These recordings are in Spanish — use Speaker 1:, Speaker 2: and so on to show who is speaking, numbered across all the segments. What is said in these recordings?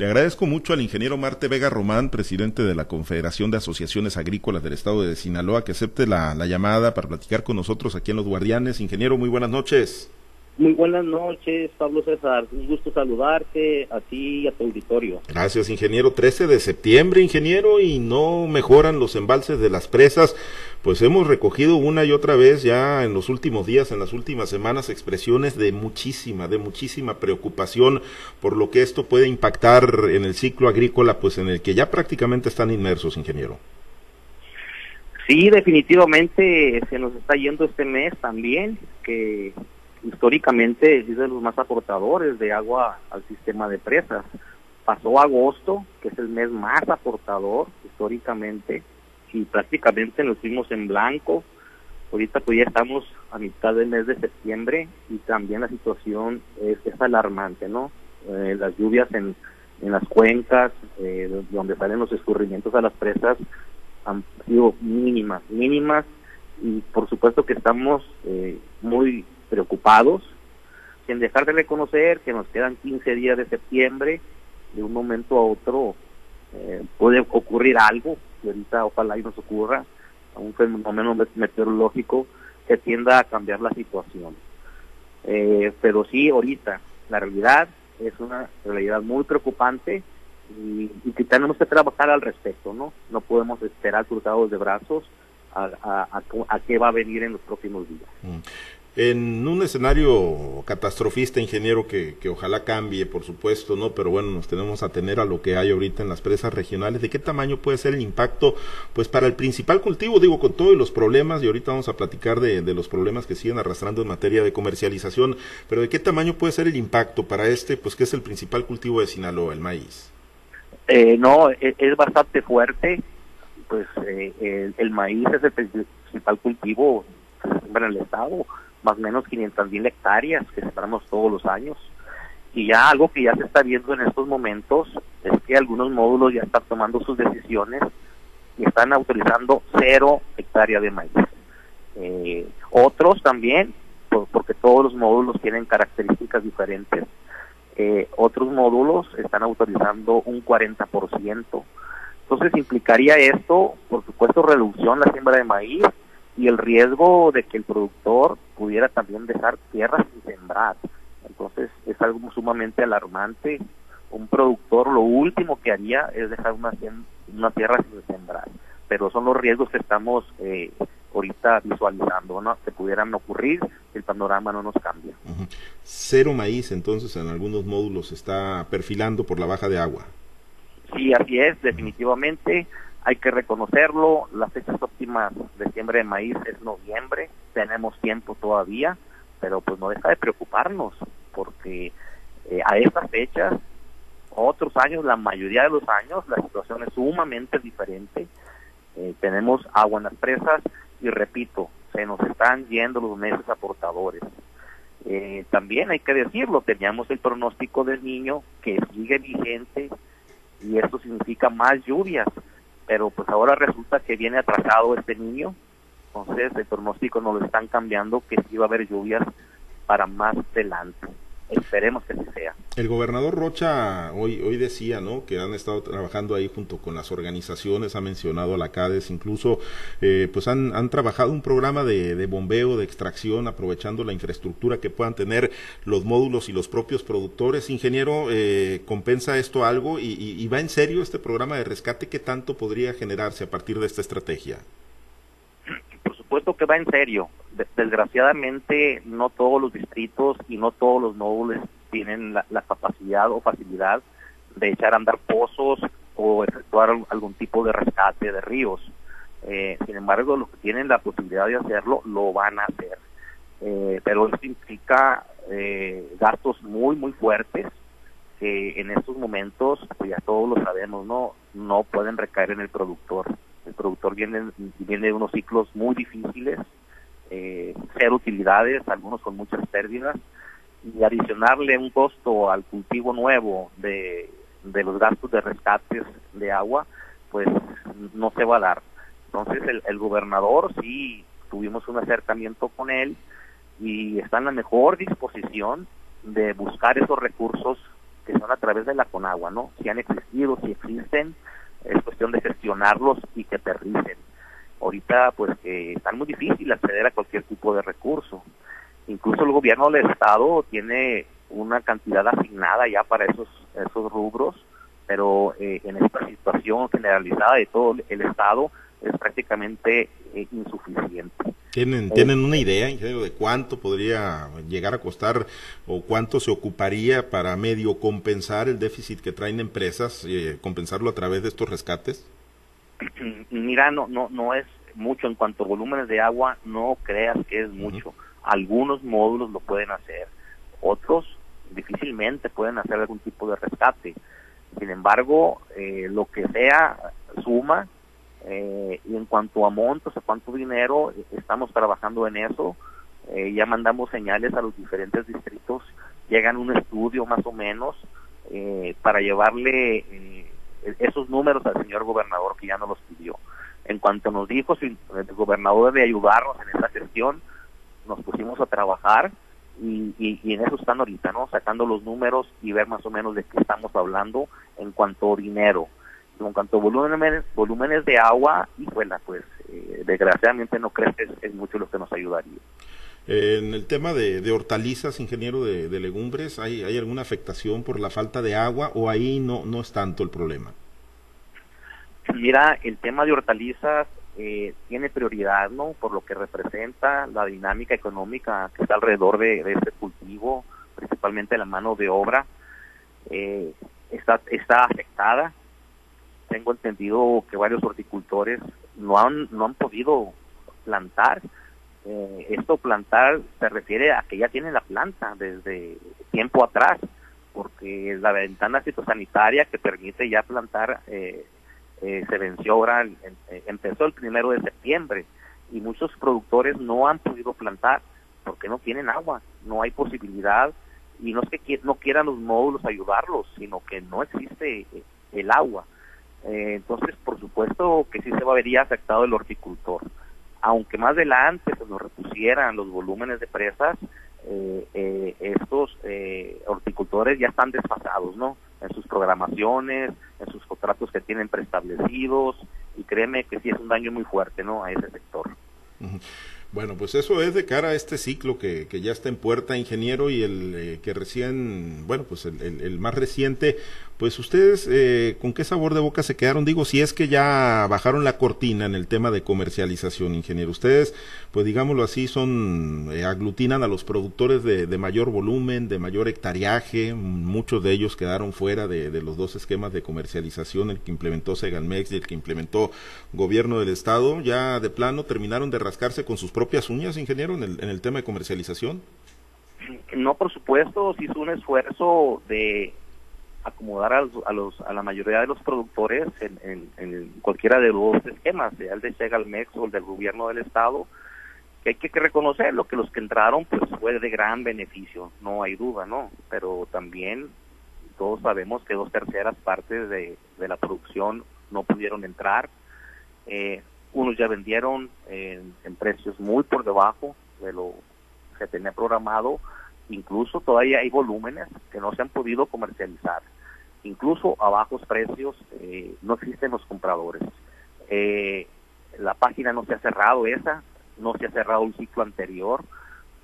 Speaker 1: Le agradezco mucho al ingeniero Marte Vega Román, presidente de la Confederación de Asociaciones Agrícolas del Estado de Sinaloa, que acepte la, la llamada para platicar con nosotros aquí en Los Guardianes. Ingeniero, muy buenas noches.
Speaker 2: Muy buenas noches, Pablo César. Un gusto saludarte a ti y a tu auditorio.
Speaker 1: Gracias, ingeniero. 13 de septiembre, ingeniero, y no mejoran los embalses de las presas. Pues hemos recogido una y otra vez ya en los últimos días, en las últimas semanas, expresiones de muchísima, de muchísima preocupación por lo que esto puede impactar en el ciclo agrícola, pues en el que ya prácticamente están inmersos, ingeniero.
Speaker 2: Sí, definitivamente se nos está yendo este mes también, que históricamente es de los más aportadores de agua al sistema de presas. Pasó agosto, que es el mes más aportador históricamente, y prácticamente nos fuimos en blanco. Ahorita pues ya estamos a mitad del mes de septiembre y también la situación es, alarmante, ¿no? Eh, las lluvias en, en las cuencas, eh, donde salen los escurrimientos a las presas, han sido mínimas, mínimas, y por supuesto que estamos eh, muy preocupados, sin dejar de reconocer que nos quedan 15 días de septiembre, de un momento a otro eh, puede ocurrir algo, y ahorita ojalá y nos ocurra, un fenómeno meteorológico que tienda a cambiar la situación. Eh, pero sí, ahorita, la realidad es una realidad muy preocupante y, que tenemos que trabajar al respecto, ¿no? No podemos esperar cruzados de brazos a, qué va a venir en los próximos días. Mm.
Speaker 1: En un escenario catastrofista, ingeniero, que, que, ojalá cambie, por supuesto, ¿no? Pero bueno, nos tenemos a tener a lo que hay ahorita en las presas regionales. ¿De qué tamaño puede ser el impacto, pues, para el principal cultivo? Digo, con todos los problemas, y ahorita vamos a platicar de, de los problemas que siguen arrastrando en materia de comercialización, pero ¿de qué tamaño puede ser el impacto para este, pues, que es el principal cultivo de Sinaloa, el maíz?
Speaker 2: Eh, no, e, es, bastante fuerte. Pues eh, el, el, maíz es el principal cultivo en el estado más o menos 500 mil hectáreas que sembramos todos los años. Y ya algo que ya se está viendo en estos momentos es que algunos módulos ya están tomando sus decisiones y están autorizando cero hectárea de maíz. Eh, otros también, porque todos los módulos tienen características diferentes, eh, otros módulos están autorizando un 40%. Entonces implicaría esto, por supuesto, reducción la siembra de maíz, y el riesgo de que el productor pudiera también dejar tierras sin sembrar. Entonces es algo sumamente alarmante. Un productor lo último que haría es dejar una, una tierra sin sembrar, pero son los riesgos que estamos eh, ahorita visualizando, ¿no? que pudieran ocurrir si el panorama no nos cambia.
Speaker 1: Cero maíz entonces en algunos módulos está perfilando por la baja de agua.
Speaker 2: Sí, así es, definitivamente hay que reconocerlo, las fechas óptimas de siembra de maíz es noviembre, tenemos tiempo todavía, pero pues no deja de preocuparnos, porque eh, a estas fechas, otros años, la mayoría de los años, la situación es sumamente diferente. Eh, tenemos agua en las presas y repito, se nos están yendo los meses aportadores. Eh, también hay que decirlo, teníamos el pronóstico del niño que sigue vigente y esto significa más lluvias pero pues ahora resulta que viene atrasado este niño, entonces el pronóstico nos lo están cambiando que sí va a haber lluvias para más adelante. Esperemos que así sea.
Speaker 1: El gobernador Rocha hoy, hoy decía, ¿no? Que han estado trabajando ahí junto con las organizaciones, ha mencionado a la CADES, incluso, eh, pues han, han trabajado un programa de, de, bombeo, de extracción, aprovechando la infraestructura que puedan tener los módulos y los propios productores. Ingeniero, eh, ¿compensa esto algo? Y, y, va en serio este programa de rescate? ¿Qué tanto podría generarse a partir de esta estrategia?
Speaker 2: Supuesto que va en serio desgraciadamente no todos los distritos y no todos los módulos tienen la, capacidad o facilidad de echar a andar pozos o efectuar algún tipo de rescate de ríos. Eh, sin embargo, los que tienen la posibilidad de hacerlo lo van a hacer. Eh, pero esto implica eh, gastos muy, muy fuertes que en estos momentos, pues ya todos lo sabemos, no, no pueden recaer en el productor. El productor viene, viene de unos ciclos muy difíciles, eh, cero utilidades, algunos con muchas pérdidas, y adicionarle un costo al cultivo nuevo de, de los gastos de rescates de agua, pues no se va a dar. Entonces el, el gobernador sí tuvimos un acercamiento con él y está en la mejor disposición de buscar esos recursos que son a través de la Conagua, ¿no? Si han existido, si existen, es cuestión de gestionarlos y que aterricen. Ahorita, pues, que están muy difícil acceder a cualquier tipo de recurso. Incluso el gobierno del Estado tiene una cantidad asignada ya para esos, esos rubros, pero eh, en esta situación generalizada de todo el Estado es prácticamente eh, insuficiente.
Speaker 1: ¿Tienen, eh, ¿Tienen una idea, ingeniero, de cuánto podría llegar a costar o cuánto se ocuparía para medio compensar el déficit que traen empresas, eh, compensarlo a través de estos rescates?
Speaker 2: Mira, no, no, no es mucho en cuanto a volúmenes de agua, no creas que es mucho. Algunos módulos lo pueden hacer, otros difícilmente pueden hacer algún tipo de rescate. Sin embargo, lo que sea suma eh, y en cuanto a montos, a cuánto dinero, estamos trabajando en eso. Eh, ya mandamos señales a los diferentes distritos, llegan un estudio más o menos eh, para llevarle esos números al señor gobernador que ya nos los pidió. En cuanto nos dijo si el gobernador debe ayudarnos en esta gestión, nos pusimos a trabajar y, y, en eso están ahorita, ¿no? Sacando los números y ver más o menos de qué estamos hablando en cuanto a dinero en cuanto a volúmenes, volúmenes de agua, y bueno, pues eh, desgraciadamente no creo que es, mucho lo que nos ayudaría.
Speaker 1: En el tema de, hortalizas, ingeniero de, legumbres, ¿hay, ¿hay, alguna afectación por la falta de agua o ahí no, no es tanto el problema?
Speaker 2: Mira, el tema de hortalizas eh, tiene prioridad, ¿no? Por lo que representa la dinámica económica que está alrededor de, este cultivo, principalmente la mano de obra, eh, está, está afectada tengo entendido que varios horticultores no han, no han podido plantar. Eh, esto plantar se refiere a que ya tienen la planta desde tiempo atrás, porque la ventana fitosanitaria que permite ya plantar eh, eh, se venció ahora, empezó el primero de septiembre y muchos productores no han podido plantar porque no tienen agua, no hay posibilidad y no es que no quieran los módulos ayudarlos, sino que no existe el agua. Eh, entonces, por supuesto que sí se vería afectado el horticultor. Aunque más adelante se nos repusieran los volúmenes de presas, eh, eh, estos horticultores ya están desfasados, ¿no? En sus programaciones, en sus contratos que tienen preestablecidos, y créeme que sí es un daño muy fuerte, ¿no? A ese sector.
Speaker 1: Bueno, pues eso es de cara a este ciclo que, que ya está en puerta, ingeniero, y el que recién, bueno, pues el, el, más reciente, pues ustedes, eh, ¿con qué sabor de boca se quedaron? Digo, si es que ya bajaron la cortina en el tema de comercialización, ingeniero. Ustedes, pues digámoslo así, son, eh, aglutinan a los productores de, mayor volumen, de mayor hectariaje. Muchos de ellos quedaron fuera de, de, los dos esquemas de comercialización, el que implementó Segalmex y el que implementó Gobierno del Estado. Ya de plano terminaron de rascarse con sus propias uñas, ingeniero, en el, en el tema de comercialización.
Speaker 2: No, por supuesto, se hizo un esfuerzo de acomodar a, los, a, la mayoría de los productores en, cualquiera de los esquemas, sea el de Segalmex o el del gobierno del estado, que hay que, reconocer lo que los que entraron pues fue de gran beneficio, no hay duda, ¿no? Pero también todos sabemos que dos terceras partes de, la producción no pudieron entrar, eh, unos ya vendieron en, en precios muy por debajo de lo que tenía programado, incluso todavía hay volúmenes que no se han podido comercializar. Incluso a bajos precios eh, no existen los compradores. Eh, la página no se ha cerrado esa, no se ha cerrado el ciclo anterior.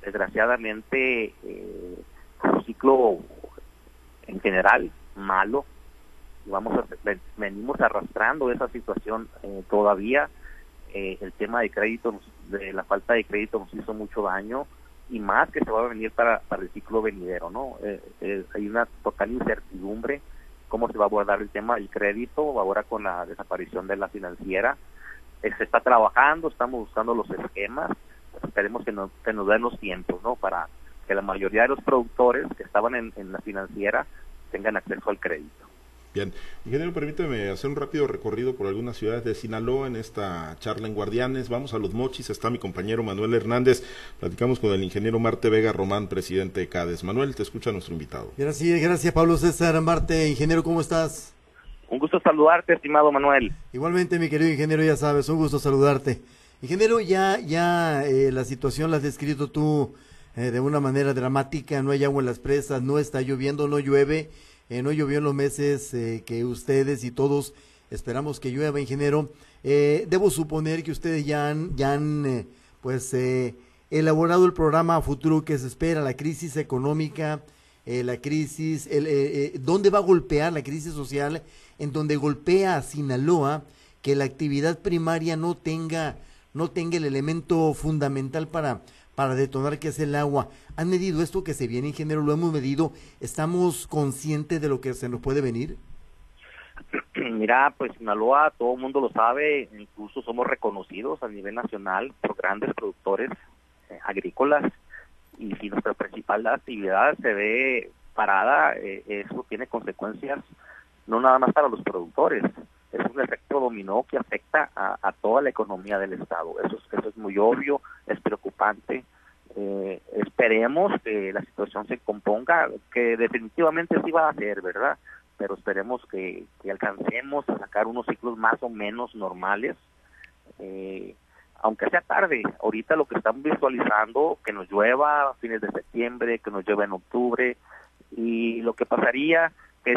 Speaker 2: Desgraciadamente, eh, un ciclo en general malo. Vamos a, venimos arrastrando esa situación eh, todavía. el tema de crédito, de la falta de crédito nos hizo mucho daño y más que se va a venir para, para el ciclo venidero, ¿no? Eh, eh, hay una total incertidumbre cómo se va a abordar el tema del crédito ahora con la desaparición de la financiera. Eh, se está trabajando, estamos buscando los esquemas, esperemos que nos, den los tiempos, ¿no? Para que la mayoría de los productores que estaban en la financiera tengan acceso al crédito.
Speaker 1: Bien, ingeniero, permíteme hacer un rápido recorrido por algunas ciudades de Sinaloa en esta charla en Guardianes. Vamos a los Mochis, está mi compañero Manuel Hernández. Platicamos con el ingeniero Marte Vega Román, presidente de CADES. Manuel, te escucha nuestro invitado.
Speaker 3: Gracias, gracias Pablo César Marte. Ingeniero, ¿cómo estás?
Speaker 2: Un gusto saludarte, estimado Manuel.
Speaker 3: Igualmente, mi querido ingeniero, ya sabes, un gusto saludarte. Ingeniero, ya, ya eh, la situación la has descrito tú eh, de una manera dramática, no hay agua en las presas, no está lloviendo, no llueve eh, no llovió en los meses eh, que ustedes y todos esperamos que llueva, ingeniero. Eh, debo suponer que ustedes ya han, ya han pues, elaborado el programa futuro que se espera, la crisis económica, la crisis, el, ¿dónde va a golpear la crisis social? En donde golpea a Sinaloa, que la actividad primaria no tenga, no tenga el elemento fundamental para para detonar que es el agua. ¿Han medido esto que se viene, ingeniero? ¿Lo hemos medido? ¿Estamos conscientes de lo que se nos puede venir?
Speaker 2: Mira, pues Sinaloa, todo el mundo lo sabe, incluso somos reconocidos a nivel nacional por grandes productores eh, agrícolas y si nuestra principal actividad se ve parada, eh, eso tiene consecuencias no nada más para los productores, es un efecto dominó que afecta a, toda la economía del Estado. Eso es, eso es muy obvio, es preocupante. Eh, esperemos que la situación se componga, que definitivamente sí va a ser, ¿verdad? Pero esperemos que, alcancemos a sacar unos ciclos más o menos normales. Eh, aunque sea tarde, ahorita lo que estamos visualizando, que nos llueva a fines de septiembre, que nos llueva en octubre, y lo que pasaría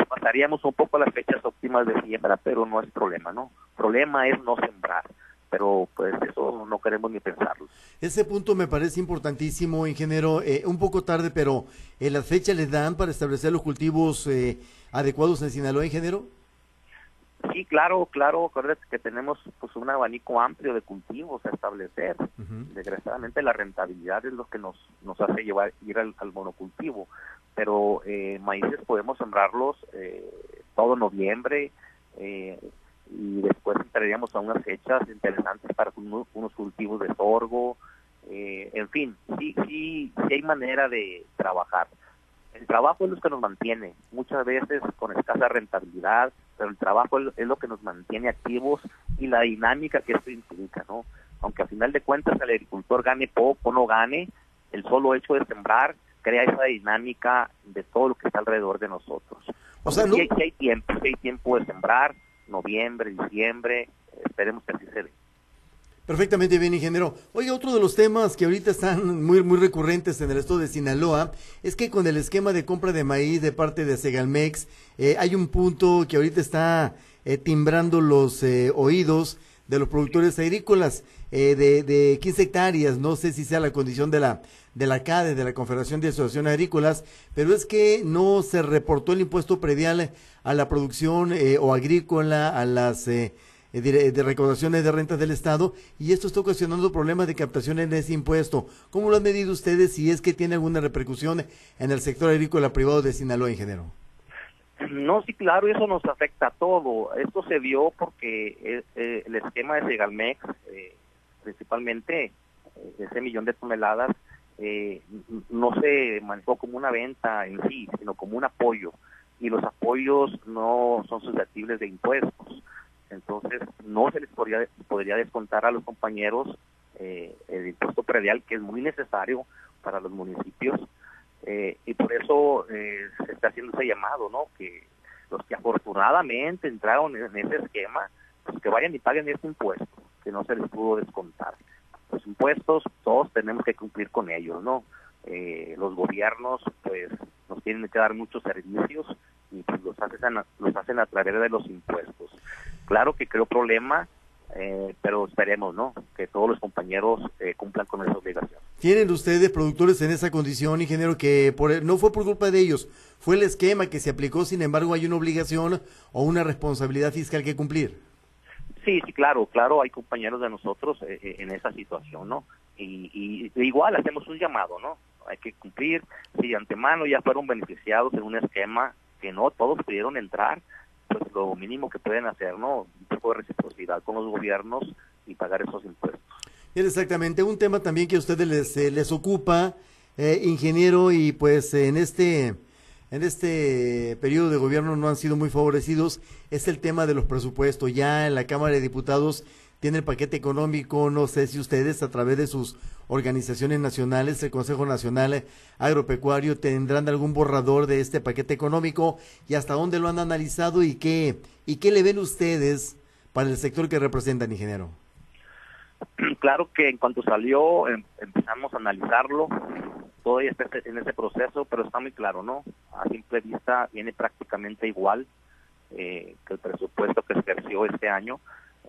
Speaker 2: pasaríamos un poco a las fechas óptimas de siembra, pero no es problema, ¿no? Problema es no sembrar, pero pues eso no queremos ni pensarlo.
Speaker 3: Ese punto me parece importantísimo, ingeniero, eh, un poco tarde, pero eh, ¿las fechas les dan para establecer los cultivos eh, adecuados en Sinaloa, ingeniero?
Speaker 2: Sí, claro, claro, acuérdate que tenemos pues un abanico amplio de cultivos a establecer. Desgraciadamente la rentabilidad es lo que nos, nos hace llevar ir al monocultivo pero eh, maíces podemos sembrarlos eh, todo noviembre eh, y después entraríamos a unas fechas interesantes para unos, cultivos de sorgo, eh, en fin, sí, sí, sí hay manera de trabajar. El trabajo es lo que nos mantiene, muchas veces con escasa rentabilidad, pero el trabajo es, lo que nos mantiene activos y la dinámica que esto implica, ¿no? Aunque al final de cuentas el agricultor gane poco o no gane, el solo hecho de sembrar crea esa dinámica de todo lo que está alrededor de nosotros. O sea, si, hay, tiempo, hay tiempo de sembrar, noviembre, diciembre, esperemos que así se dé.
Speaker 3: Perfectamente bien, ingeniero. Oye, otro de los temas que ahorita están muy, muy recurrentes en el estado de Sinaloa es que con el esquema de compra de maíz de parte de Segalmex, eh, hay un punto que ahorita está eh, timbrando los eh, oídos de los productores agrícolas de, de 15 hectáreas. No sé si sea la condición de la de la CADE, de la Confederación de Asociaciones Agrícolas, pero es que no se reportó el impuesto predial a la producción eh, o agrícola, a las eh, eh, de, recaudaciones de rentas del Estado, y esto está ocasionando problemas de captación en ese impuesto. ¿Cómo lo han medido ustedes si es que tiene alguna repercusión en el sector agrícola privado de Sinaloa, ingeniero?
Speaker 2: No, sí, claro, eso nos afecta a todo. Esto se dio porque el esquema de Segalmex, principalmente ese millón de toneladas, eh, no se manejó como una venta en sí, sino como un apoyo. Y los apoyos no son susceptibles de impuestos. Entonces, no se les podría, podría descontar a los compañeros eh, el impuesto predial, que es muy necesario para los municipios. Eh, y por eso se está haciendo ese llamado, ¿no? Que los que afortunadamente entraron en ese esquema, pues que vayan y paguen ese impuesto, que no se les pudo descontar los impuestos, todos tenemos que cumplir con ellos, ¿no? Eh, los gobiernos, pues, nos tienen que dar muchos servicios y pues, los, hacen los hacen a través de los impuestos. Claro que creo problema, eh, pero esperemos, ¿no? Que todos los compañeros eh, cumplan con esa obligación.
Speaker 3: ¿Tienen ustedes productores en esa condición, ingeniero, que por, no fue por culpa de ellos, fue el esquema que se aplicó, sin embargo hay una obligación o una responsabilidad fiscal que cumplir?
Speaker 2: Sí, sí, claro, claro, hay compañeros de nosotros eh, eh, en esa situación, ¿no? Y, igual hacemos un llamado, ¿no? Hay que cumplir, si de antemano ya fueron beneficiados en un esquema que no todos pudieron entrar, pues lo mínimo que pueden hacer, ¿no? Un poco de reciprocidad con los gobiernos y pagar esos impuestos.
Speaker 3: exactamente, un tema también que a ustedes les, eh, les ocupa, ingeniero, y pues en este en este periodo de gobierno no han sido muy favorecidos es el tema de los presupuestos. Ya en la Cámara de Diputados tiene el paquete económico, no sé si ustedes a través de sus organizaciones nacionales, el Consejo Nacional Agropecuario, tendrán algún borrador de este paquete económico y hasta dónde lo han analizado y qué, y qué le ven ustedes para el sector que representan, ingeniero.
Speaker 2: Claro que en cuanto salió em, empezamos a analizarlo, todavía está en ese proceso, pero está muy claro, ¿no? A simple vista viene prácticamente igual eh, que el presupuesto que ejerció este año,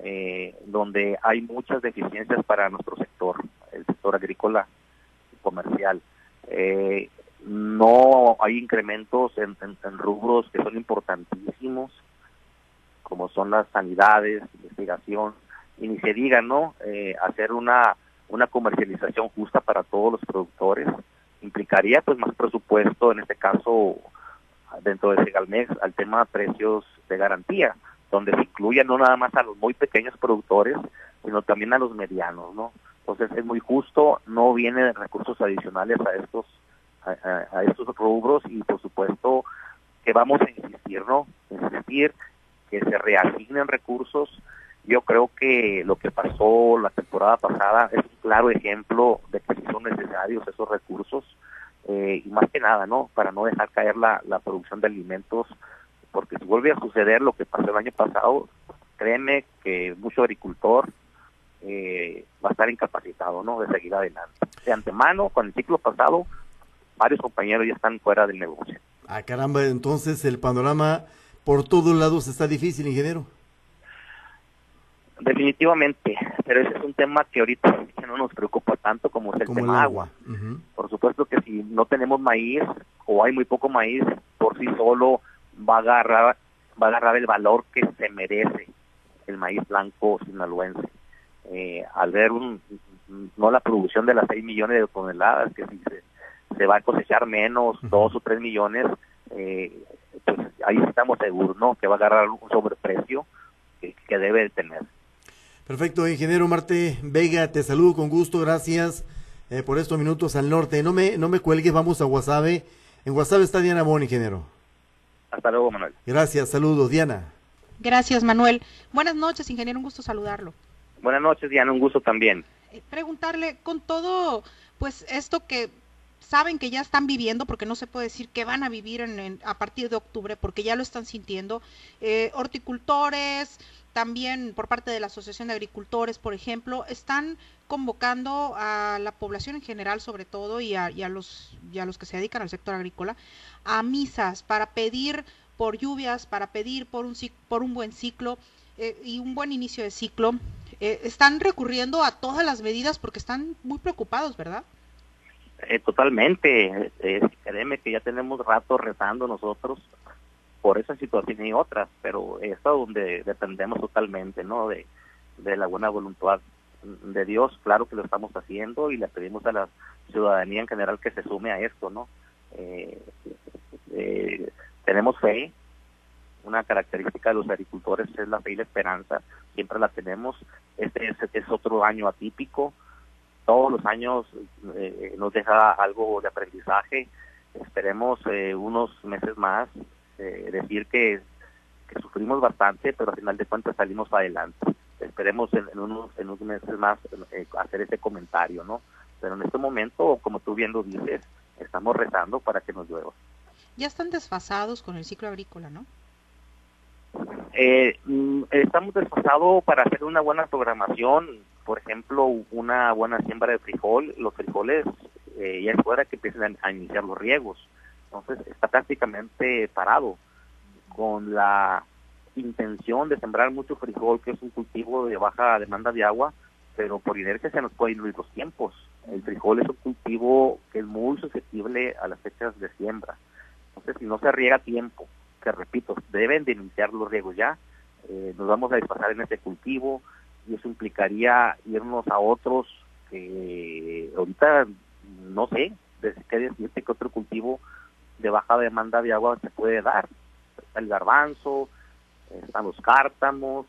Speaker 2: eh, donde hay muchas deficiencias para nuestro sector, el sector agrícola y comercial. Eh, no hay incrementos en, rubros que son importantísimos, como son las sanidades, investigación, y ni se diga, ¿no? Eh, hacer una, una comercialización justa para todos los productores implicaría pues más presupuesto, en este caso dentro de Segalmex, al tema de precios de garantía, donde se incluya no nada más a los muy pequeños productores, sino también a los medianos, ¿no? Entonces es muy justo, no vienen recursos adicionales a estos a, estos rubros y por supuesto que vamos a insistir, ¿no? Insistir que se reasignen recursos. Yo creo que lo que pasó la temporada pasada es un claro ejemplo de que son necesarios esos recursos eh, y más que nada, ¿no? Para no dejar caer la, la producción de alimentos, porque si vuelve a suceder lo que pasó el año pasado, créeme que mucho agricultor eh, va a estar incapacitado, ¿no? De seguir adelante. De antemano, con el ciclo pasado, varios compañeros ya están fuera del negocio.
Speaker 3: Ah, caramba, entonces el panorama por todos lados está difícil, ingeniero.
Speaker 2: Definitivamente, pero ese es un tema que ahorita no nos preocupa tanto como es el tema agua. Por supuesto que si no tenemos maíz o hay muy poco maíz, por sí solo va a agarrar va a agarrar el valor que se merece el maíz blanco sinaloense. Eh, al ver un, no la producción de las 6 millones de toneladas que si se se va a cosechar menos, dos o tres millones, eh, pues ahí estamos seguros, ¿no? Que va a agarrar un sobreprecio que, que debe de tener.
Speaker 3: Perfecto, ingeniero Marte Vega, te saludo con gusto, gracias eh, por estos minutos al norte. No me, no me cuelgues, vamos a Guasave. En Guasave está Diana Bon, ingeniero.
Speaker 2: Hasta luego, Manuel.
Speaker 3: Gracias, saludos, Diana.
Speaker 4: Gracias, Manuel. Buenas noches, ingeniero, un gusto saludarlo.
Speaker 2: Buenas noches, Diana, un gusto también.
Speaker 4: Eh, preguntarle, con todo, pues esto que saben que ya están viviendo, porque no se puede decir que van a vivir en, a partir de octubre, porque ya lo están sintiendo. Eh, horticultores, también por parte de la Asociación de Agricultores, por ejemplo, están convocando a la población en general, sobre todo, y a, los, y los que se dedican al sector agrícola, a misas para pedir por lluvias, para pedir por un, por un buen ciclo eh, y un buen inicio de ciclo. Eh, están recurriendo a todas las medidas porque están muy preocupados, ¿verdad?
Speaker 2: Eh, totalmente. Créeme que ya tenemos rato rezando nosotros por esa situación y otras, pero es donde dependemos totalmente, ¿no? De, la buena voluntad de Dios, claro que lo estamos haciendo y le pedimos a la ciudadanía en general que se sume a esto, ¿no? Eh, eh, tenemos fe, una característica de los agricultores es la fe y la esperanza, siempre la tenemos, este es otro año atípico, todos los años eh, nos deja algo de aprendizaje. Esperemos eh, unos meses más eh, decir que, sufrimos bastante, pero al final de cuentas salimos adelante. Esperemos en, unos, en unos meses más hacer ese comentario, ¿no? Pero en este momento, como tú bien lo dices, estamos rezando para que nos llueva.
Speaker 4: Ya están desfasados con el ciclo agrícola, ¿no?
Speaker 2: Mm, estamos desfasados para hacer una buena programación por ejemplo, una buena siembra de frijol, los frijoles eh, ya es hora que empiecen a, iniciar los riegos. Entonces está prácticamente parado con la intención de sembrar mucho frijol, que es un cultivo de baja demanda de agua, pero por inercia se nos pueden ir los tiempos. El frijol es un cultivo que es muy susceptible a las fechas de siembra. Entonces, si no se riega tiempo, que repito, deben de iniciar los riegos ya, eh, nos vamos a desplazar en ese cultivo, y eso implicaría irnos a otros que ahorita no sé qué decirte que otro cultivo de baja demanda de agua se puede dar. Está el garbanzo, están los cártamos,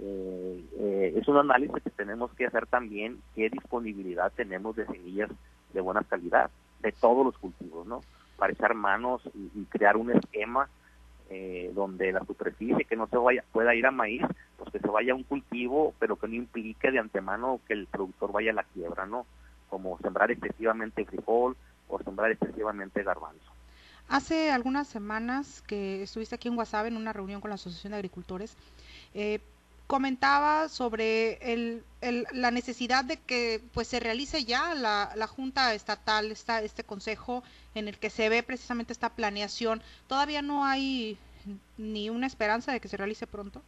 Speaker 2: eh, eh, es un análisis que tenemos que hacer también qué disponibilidad tenemos de semillas de buena calidad de todos los cultivos, ¿no? Para echar manos y crear un esquema eh, donde la superficie que no se vaya pueda ir a maíz, pues que se vaya a un cultivo, pero que no implique de antemano que el productor vaya a la quiebra, ¿no? Como sembrar excesivamente frijol o sembrar excesivamente garbanzo.
Speaker 4: Hace algunas semanas que estuviste aquí en Guasave en una reunión con la Asociación de Agricultores, eh, comentaba sobre el, la necesidad de que pues se realice ya la, la Junta Estatal, esta, este consejo en el que se ve precisamente esta planeación. ¿Todavía no hay ni una esperanza de que se realice pronto?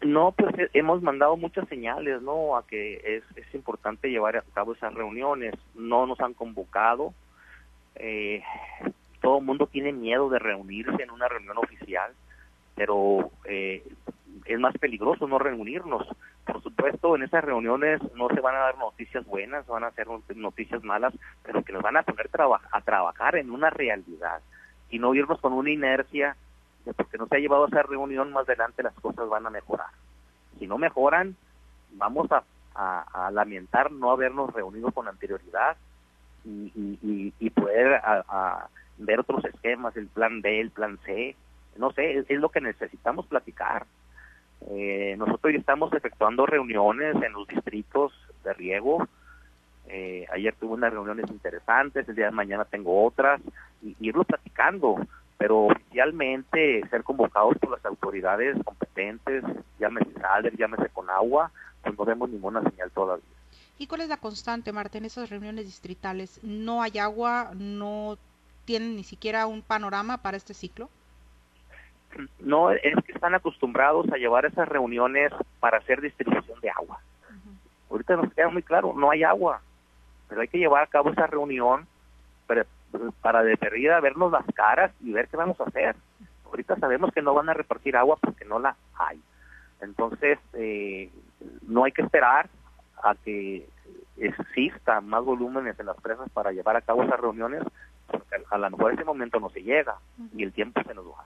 Speaker 2: No, pues eh, hemos mandado muchas señales, ¿no? A que es, es importante llevar a cabo esas reuniones. No nos han convocado. Eh, todo el mundo tiene miedo de reunirse en una reunión oficial, pero eh, es más peligroso no reunirnos. Por supuesto, en esas reuniones no se van a dar noticias buenas, van a ser noticias malas, pero que nos van a poner a trabajar en una realidad y no irnos con una inercia de porque no se ha llevado a esa reunión, más adelante las cosas van a mejorar. Si no mejoran, vamos a, lamentar no habernos reunido con anterioridad y, y, poder a, ver otros esquemas, el plan B, el plan C, no sé, es lo que necesitamos platicar. Eh, nosotros ya estamos efectuando reuniones en los distritos de riego. Eh, ayer tuve unas reuniones interesantes, el día de mañana tengo otras, y, irlo platicando, pero oficialmente ser convocados por las autoridades competentes, llámese SALER, llámese con agua, pues no vemos ninguna señal todavía.
Speaker 4: ¿Y cuál es la constante, Marta, en esas reuniones distritales? ¿No hay agua? ¿No tienen ni siquiera un panorama para este ciclo?
Speaker 2: no es que están acostumbrados a llevar esas reuniones para hacer distribución de agua. Ahorita nos queda muy claro, no hay agua, pero hay que llevar a cabo esa reunión para, para de perdida vernos las caras y ver qué vamos a hacer. Ahorita sabemos que no van a repartir agua porque no la hay. Entonces, eh, no hay que esperar a que exista más volúmenes en las presas para llevar a cabo esas reuniones, a lo mejor ese momento no se llega y el tiempo se nos va.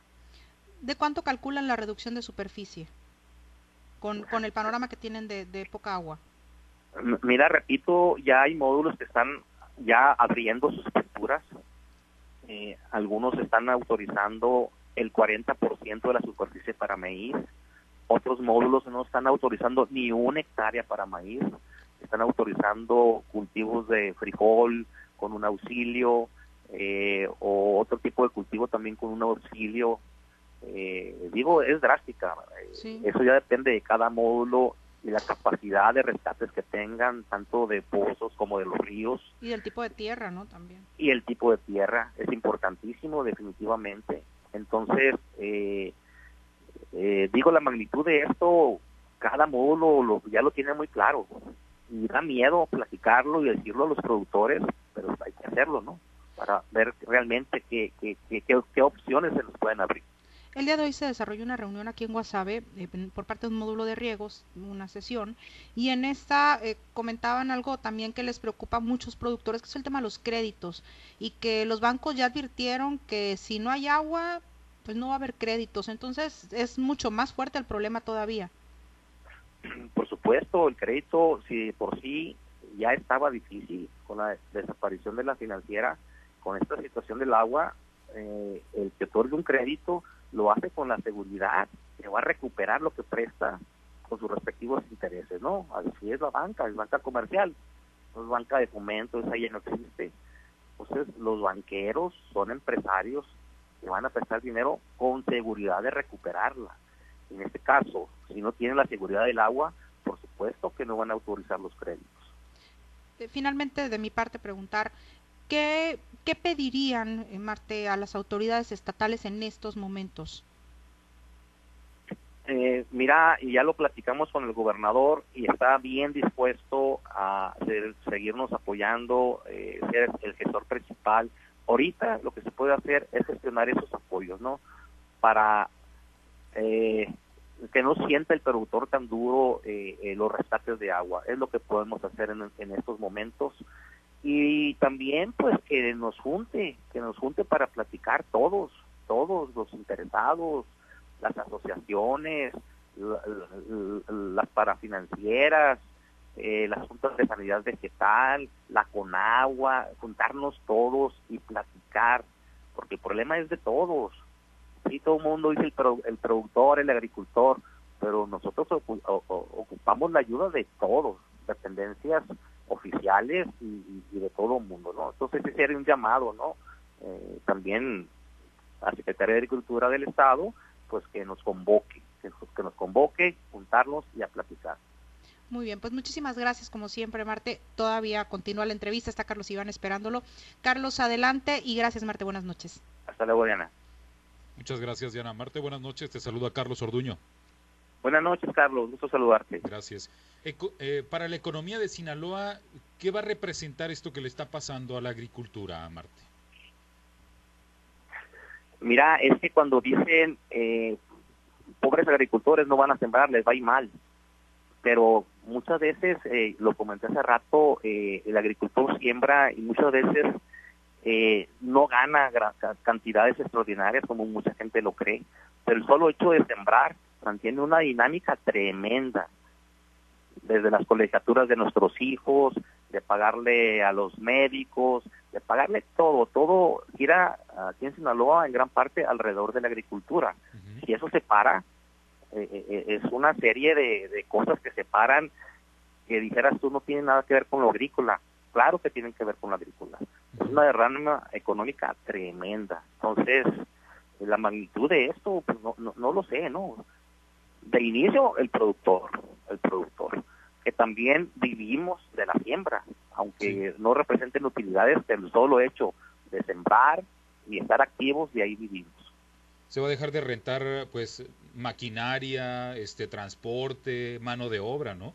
Speaker 4: ¿De cuánto calculan la reducción de superficie con, con el panorama que tienen de, poca agua?
Speaker 2: Mira, repito, ya hay módulos que están ya abriendo sus estructuras. Eh, algunos están autorizando el 40% de la superficie para maíz. Otros módulos no están autorizando ni una hectárea para maíz. Están autorizando cultivos de frijol con un auxilio eh, o otro tipo de cultivo también con un auxilio eh, digo, es drástica. Eso ya depende de cada módulo y la capacidad de rescates que tengan, tanto de pozos como de los ríos.
Speaker 4: Y el tipo de tierra, ¿no? También.
Speaker 2: Y el tipo de tierra es importantísimo, definitivamente. Entonces, eh, eh, digo, la magnitud de esto, cada módulo lo, ya lo tiene muy claro. Y da miedo platicarlo y decirlo a los productores, pero hay que hacerlo, ¿no? Para ver realmente qué, qué, qué, qué opciones se nos pueden abrir.
Speaker 4: El día de hoy se desarrolló una reunión aquí en Guasave eh, por parte de un módulo de riegos, una sesión, y en esta eh, comentaban algo también que les preocupa a muchos productores, que es el tema de los créditos, y que los bancos ya advirtieron que si no hay agua, pues no va a haber créditos. Entonces es mucho más fuerte el problema todavía.
Speaker 2: Por supuesto, el crédito, si por sí ya estaba difícil con la desaparición de la financiera, con esta situación del agua, eh, el que otorgue un crédito lo hace con la seguridad que va a recuperar lo que presta con sus respectivos intereses, ¿no? Así es la banca, es banca comercial, no es banca de fomento, esa ya no existe. Entonces, los banqueros son empresarios que van a prestar dinero con seguridad de recuperarla. En este caso, si no tienen la seguridad del agua, por supuesto que no van a autorizar los créditos.
Speaker 4: Eh, finalmente, de mi parte, preguntar, ¿Qué, qué pedirían, eh, Marte, a las autoridades estatales en estos momentos?
Speaker 2: Eh, mira, ya lo platicamos con el gobernador y está bien dispuesto a seguirnos apoyando, eh, ser el gestor principal. Ahorita lo que se puede hacer es gestionar esos apoyos, ¿no? Para eh, que no sienta el productor tan duro los rescates de agua. Es lo que podemos hacer en, en estos momentos y también pues que nos junte, que nos junte para platicar todos, todos los interesados, las asociaciones, las parafinancieras, eh, las juntas de sanidad vegetal, la Conagua, juntarnos todos y platicar, porque el problema es de todos. Sí, todo el mundo dice el, el productor, el agricultor, pero nosotros ocupamos la ayuda de todos, dependencias oficiales y, de todo el mundo, ¿no? Entonces ese sería un llamado, ¿no? Eh, también a Secretaría de Agricultura del Estado, pues que nos convoque, que que nos convoque, juntarnos y a platicar.
Speaker 4: Muy bien, pues muchísimas gracias como siempre, Marte. Todavía continúa la entrevista, está Carlos Iván esperándolo. Carlos, adelante y gracias, Marte. Buenas noches.
Speaker 2: Hasta luego, Diana.
Speaker 5: Muchas gracias, Diana. Marte, buenas noches. Te saluda Carlos Orduño.
Speaker 2: Buenas noches, Carlos. Gusto saludarte.
Speaker 5: Gracias. Eh, para la economía de Sinaloa, ¿qué va a representar esto que le está pasando a la agricultura, Marte?
Speaker 2: Mira, es que cuando dicen eh, pobres agricultores no van a sembrar, les va a ir mal. Pero muchas veces, eh, lo comenté hace rato, el agricultor siembra y muchas veces no gana cantidades extraordinarias como mucha gente lo cree, pero el solo hecho de sembrar mantiene una dinámica tremenda, desde las colegiaturas de nuestros hijos, de pagarle a los médicos, de pagarle todo, todo gira aquí en Sinaloa en gran parte alrededor de la agricultura. Si eso se para, eh, eh, eh, es una serie de, cosas que se paran que dijeras tú no tiene nada que ver con lo agrícola. Claro que tienen que ver con lo agrícola. Es una derrama económica tremenda. Entonces, la magnitud de esto, pues no, no, no lo sé, ¿no? De inicio el productor, el productor, que también vivimos de la siembra, aunque no representen utilidades del solo hecho de sembrar y estar activos, de ahí vivimos.
Speaker 5: Se va a dejar de rentar pues maquinaria, este transporte, mano de obra, ¿no?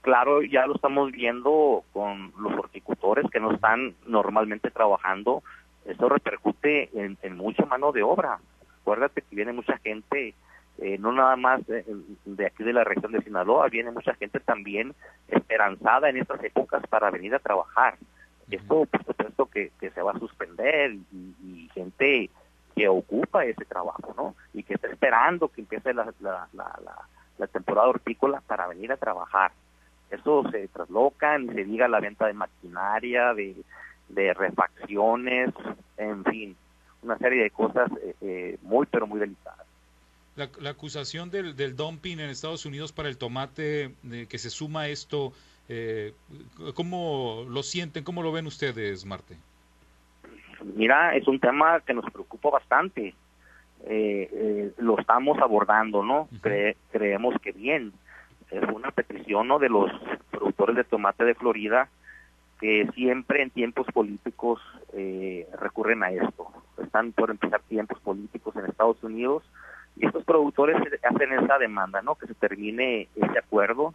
Speaker 2: Claro, ya lo estamos viendo con los horticultores que no están normalmente trabajando. Esto repercute en, en mucha mano de obra. Acuérdate que viene mucha gente eh, no nada más de, aquí de la región de Sinaloa, viene mucha gente también esperanzada en estas épocas para venir a trabajar. Esto, por supuesto, que, que se va a suspender y, gente que ocupa ese trabajo, ¿no? Y que está esperando que empiece la, la, la, la, temporada hortícola para venir a trabajar. Eso se traslocan se diga la venta de maquinaria, de, de refacciones, en fin, una serie de cosas eh, eh, muy, pero muy delicadas
Speaker 5: la, acusación del, del, dumping en Estados Unidos para el tomate, que se suma a esto, eh, ¿cómo lo sienten? ¿Cómo lo ven ustedes, Marte?
Speaker 2: Mira, es un tema que nos preocupa bastante. Eh, eh, lo estamos abordando, ¿no? creemos que bien. Es una petición ¿no? de los productores de tomate de Florida que siempre en tiempos políticos recurren a esto. Están por empezar tiempos políticos en Estados Unidos y estos productores hacen esa demanda, ¿no? Que se termine ese acuerdo.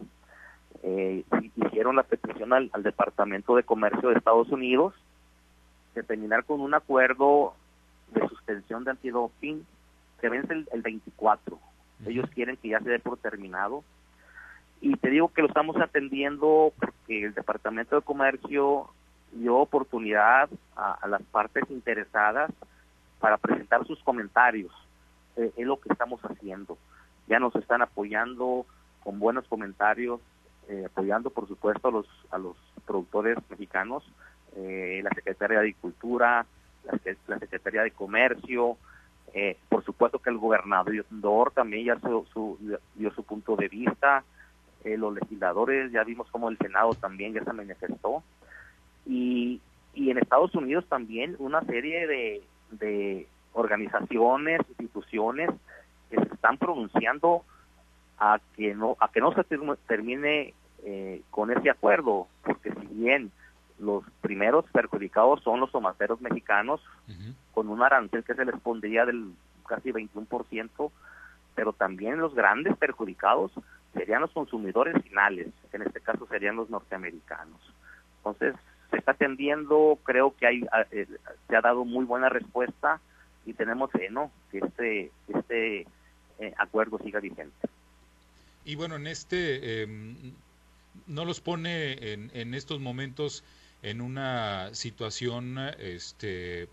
Speaker 2: Eh, hicieron la petición al, Departamento de Comercio de Estados Unidos de terminar con un acuerdo de suspensión de antidoping que vence el, 24. Ellos quieren que ya se dé por terminado. Y te digo que lo estamos atendiendo porque el Departamento de Comercio dio oportunidad a las partes interesadas para presentar sus comentarios eh, es lo que estamos haciendo. Ya nos están apoyando con buenos comentarios, eh, apoyando por supuesto a los, a los productores mexicanos, eh, la Secretaría de Agricultura, la, Secretaría de Comercio, por supuesto que el gobernador también ya su, dio su punto de vista, los legisladores, ya vimos como el Senado también ya se manifestó, y, y en Estados Unidos también una serie de, de organizaciones, instituciones que se están pronunciando a que no a que no se termine eh, con ese acuerdo, porque si bien los primeros perjudicados son los tomateros mexicanos, con un arancel que se les pondría del casi 21%, pero también los grandes perjudicados serían los consumidores finales, en este caso serían los norteamericanos. Entonces, se está atendiendo, creo que hay, eh, se ha dado muy buena respuesta y tenemos fe, ¿no? Que este, este eh, acuerdo siga vigente.
Speaker 5: Y bueno, en este, em, no los pone en, en estos momentos en una situación este,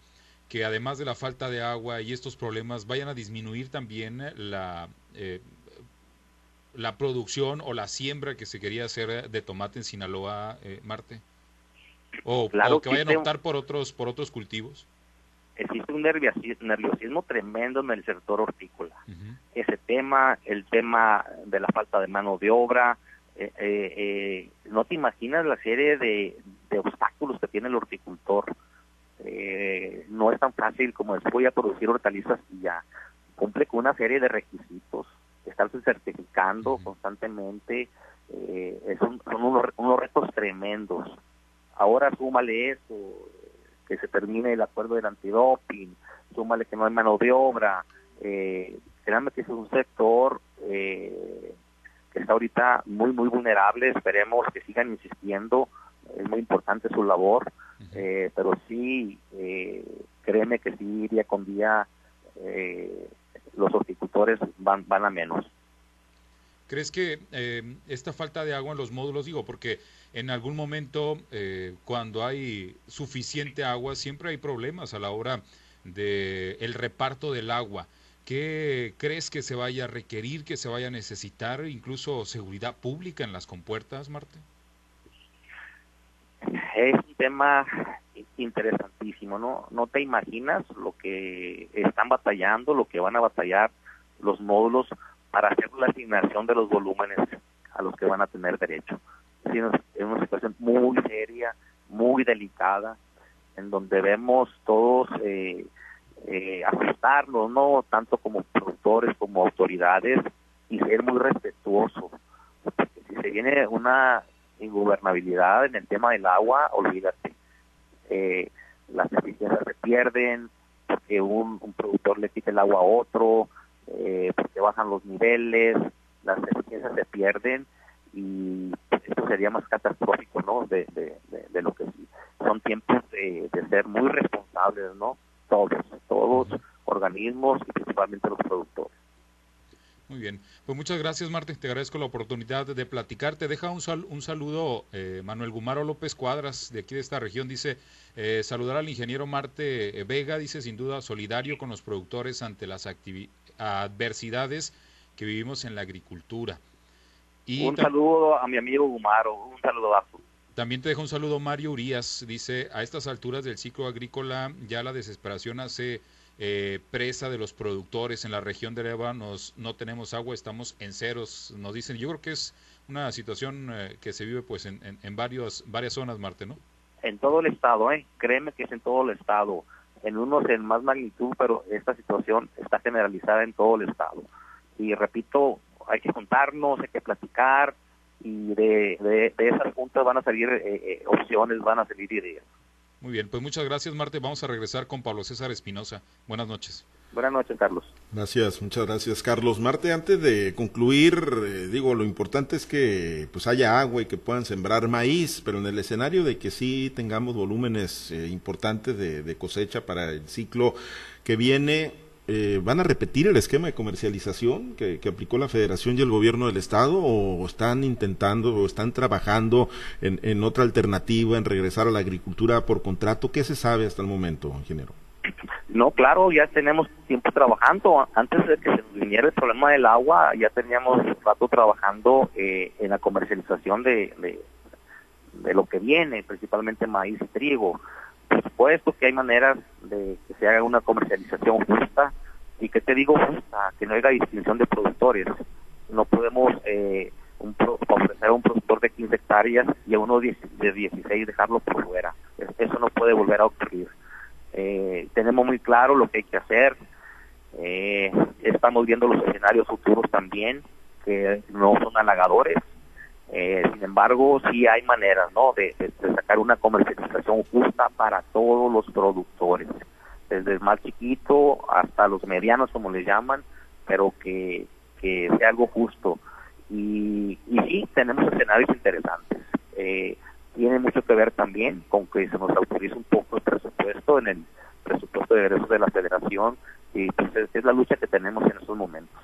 Speaker 5: que además de la falta de agua y estos problemas vayan a disminuir también la, eh, la producción o la siembra que se quería hacer de tomate en Sinaloa, eh, Marte? O, o que vayan a optar por otros, por otros cultivos
Speaker 2: existe un nerviosismo tremendo en el sector hortícola. Ese tema, el tema de la falta de mano de obra, eh, eh, eh, no te imaginas la serie de, obstáculos que tiene el horticultor. no es tan fácil como decir voy a producir hortalizas y ya. Cumple con una serie de requisitos estarse certificando constantemente, eh, son, unos, unos, retos tremendos. Ahora súmale eso, que se termine el acuerdo del antidoping, súmale que no hay mano de obra, eh, créanme que es un sector eh, que está ahorita muy, muy vulnerable, esperemos que sigan insistiendo, es muy importante su labor, eh, pero sí, eh, créeme que sí, día con día, eh, los horticultores van, van a menos.
Speaker 5: ¿Crees que eh, esta falta de agua en los módulos, digo, porque en algún momento eh, cuando hay suficiente agua siempre hay problemas a la hora de el reparto del agua? ¿Qué crees que se vaya a requerir, que se vaya a necesitar, incluso seguridad pública en las compuertas, Marte?
Speaker 2: Es un tema interesantísimo, ¿no? No te imaginas lo que están batallando, lo que van a batallar los módulos para hacer la asignación de los volúmenes a los que van a tener derecho. Es una situación muy seria, muy delicada, en donde vemos todos eh, eh, no tanto como productores como autoridades, y ser muy respetuosos. Porque si se viene una ingobernabilidad en el tema del agua, olvídate. Eh, las eficiencias se pierden, porque un, un productor le quita el agua a otro, eh, porque bajan los niveles, las eficiencias se pierden y esto sería más catastrófico, ¿no? De, de, lo que sí. Son tiempos de, ser muy responsables, ¿no? Todos, todos organismos y principalmente los productores.
Speaker 5: Muy bien, pues muchas gracias Martín, te agradezco la oportunidad de platicar. Te deja un, sal, un saludo eh, Manuel Gumaro López Cuadras de aquí de esta región. Dice, eh, saludar al ingeniero Marte Vega, dice sin duda solidario con los productores ante las adversidades que vivimos en la agricultura.
Speaker 2: Y un saludo a mi amigo Gumaro, un saludo a
Speaker 5: También te dejo un saludo Mario Urias, dice, a estas alturas del ciclo agrícola ya la desesperación hace eh, presa de los productores en la región de Eva, nos, no tenemos agua, estamos en ceros, nos dicen. Yo creo que es una situación eh, que se vive pues en, en, varios, varias zonas, Marte, ¿no?
Speaker 2: En todo el estado, ¿eh? Créeme que es en todo el estado. En unos en más magnitud, pero esta situación está generalizada en todo el estado. Y repito, hay que juntarnos, hay que platicar y de, de, de esas juntas van a salir eh, opciones, van a salir ideas.
Speaker 5: Muy bien, pues muchas gracias, Marte. Vamos a regresar con Pablo César Espinosa. Buenas noches.
Speaker 2: Buenas noches, Carlos.
Speaker 1: Gracias, muchas gracias, Carlos. Marte, antes de concluir, eh, digo, lo importante es que pues haya agua y que puedan sembrar maíz, pero en el escenario de que sí tengamos volúmenes eh, importantes de, de cosecha para el ciclo que viene, eh, ¿van a repetir el esquema de comercialización que, aplicó la Federación y el Gobierno del Estado o están intentando o están trabajando en, otra alternativa, en regresar a la agricultura por contrato? ¿Qué se sabe hasta el momento, ingeniero?
Speaker 2: No, claro, ya tenemos tiempo trabajando. Antes de que se viniera el problema del agua, ya teníamos rato trabajando eh, en la comercialización de, de lo que viene, principalmente maíz y trigo. Por supuesto que hay maneras de que se haga una comercialización justa y que te digo justa, que no haya distinción de productores. No podemos eh, ofrecer a un productor de 15 hectáreas y a uno de 16 dejarlo por fuera. Eso no puede volver a ocurrir. Eh, tenemos muy claro lo que hay que hacer. Eh, estamos viendo los escenarios futuros también, que no son halagadores. Eh, sin embargo, sí hay maneras ¿no? De, sacar una comercialización justa para todos los productores, desde el más chiquito hasta los medianos, como le llaman, pero que, que sea algo justo. Y, y sí, tenemos escenarios interesantes. Eh, tiene mucho que ver también con que se nos autoriza un poco el presupuesto en el presupuesto de egresos de la federación y pues es, la lucha que tenemos en estos momentos.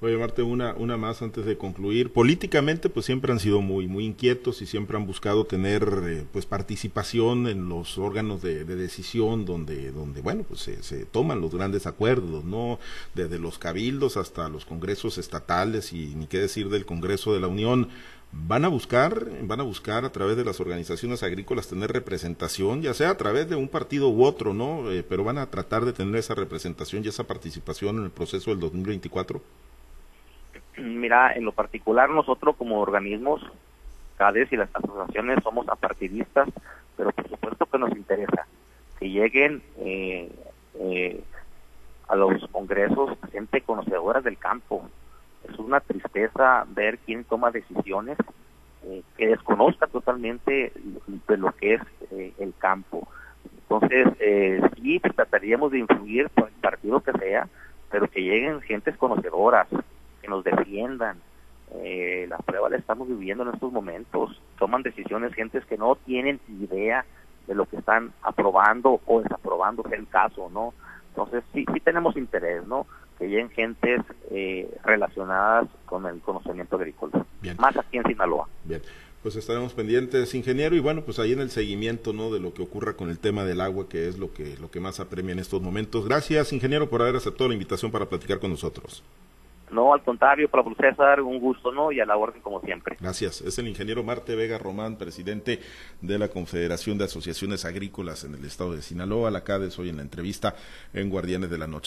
Speaker 1: Voy a llevarte una, una más antes de concluir. Políticamente, pues siempre han sido muy, muy inquietos y siempre han buscado tener, eh, pues, participación en los órganos de, decisión donde, donde, bueno, pues se, se, toman los grandes acuerdos, ¿no? Desde los cabildos hasta los congresos estatales y ni qué decir del Congreso de la Unión. Van a buscar, van a buscar a través de las organizaciones agrícolas tener representación, ya sea a través de un partido u otro, ¿no? Eh, pero van a tratar de tener esa representación y esa participación en el proceso del 2024.
Speaker 2: Mira, en lo particular nosotros como organismos, CADES y las asociaciones somos apartidistas, pero por supuesto que nos interesa que lleguen eh, eh, a los congresos gente conocedora del campo. es una tristeza ver quién toma decisiones eh, que desconozca totalmente de lo que es el campo. Entonces, eh, sí trataríamos de influir por el partido que sea, pero que lleguen gentes conocedoras, nos defiendan. Eh, la prueba la estamos viviendo en estos momentos. Toman decisiones gentes que no tienen idea de lo que están aprobando o desaprobando, es el caso, ¿no? Entonces, sí, sí tenemos interés, ¿no? Que lleguen gentes eh, relacionadas con el conocimiento agrícola.
Speaker 1: Bien.
Speaker 2: Más aquí en Sinaloa.
Speaker 1: Bien. Pues estaremos pendientes, ingeniero, y bueno, pues ahí en el seguimiento, ¿no? De lo que ocurra con el tema del agua, que es lo que, lo que más apremia en estos momentos. Gracias, ingeniero, por haber aceptado la invitación para platicar con nosotros.
Speaker 2: No, al contrario, para César, un gusto, ¿no? Y a la orden como siempre.
Speaker 1: Gracias. Es el ingeniero Marte Vega Román, presidente de la Confederación de Asociaciones Agrícolas en el estado de Sinaloa. La CADES hoy en la entrevista en Guardianes de la Noche.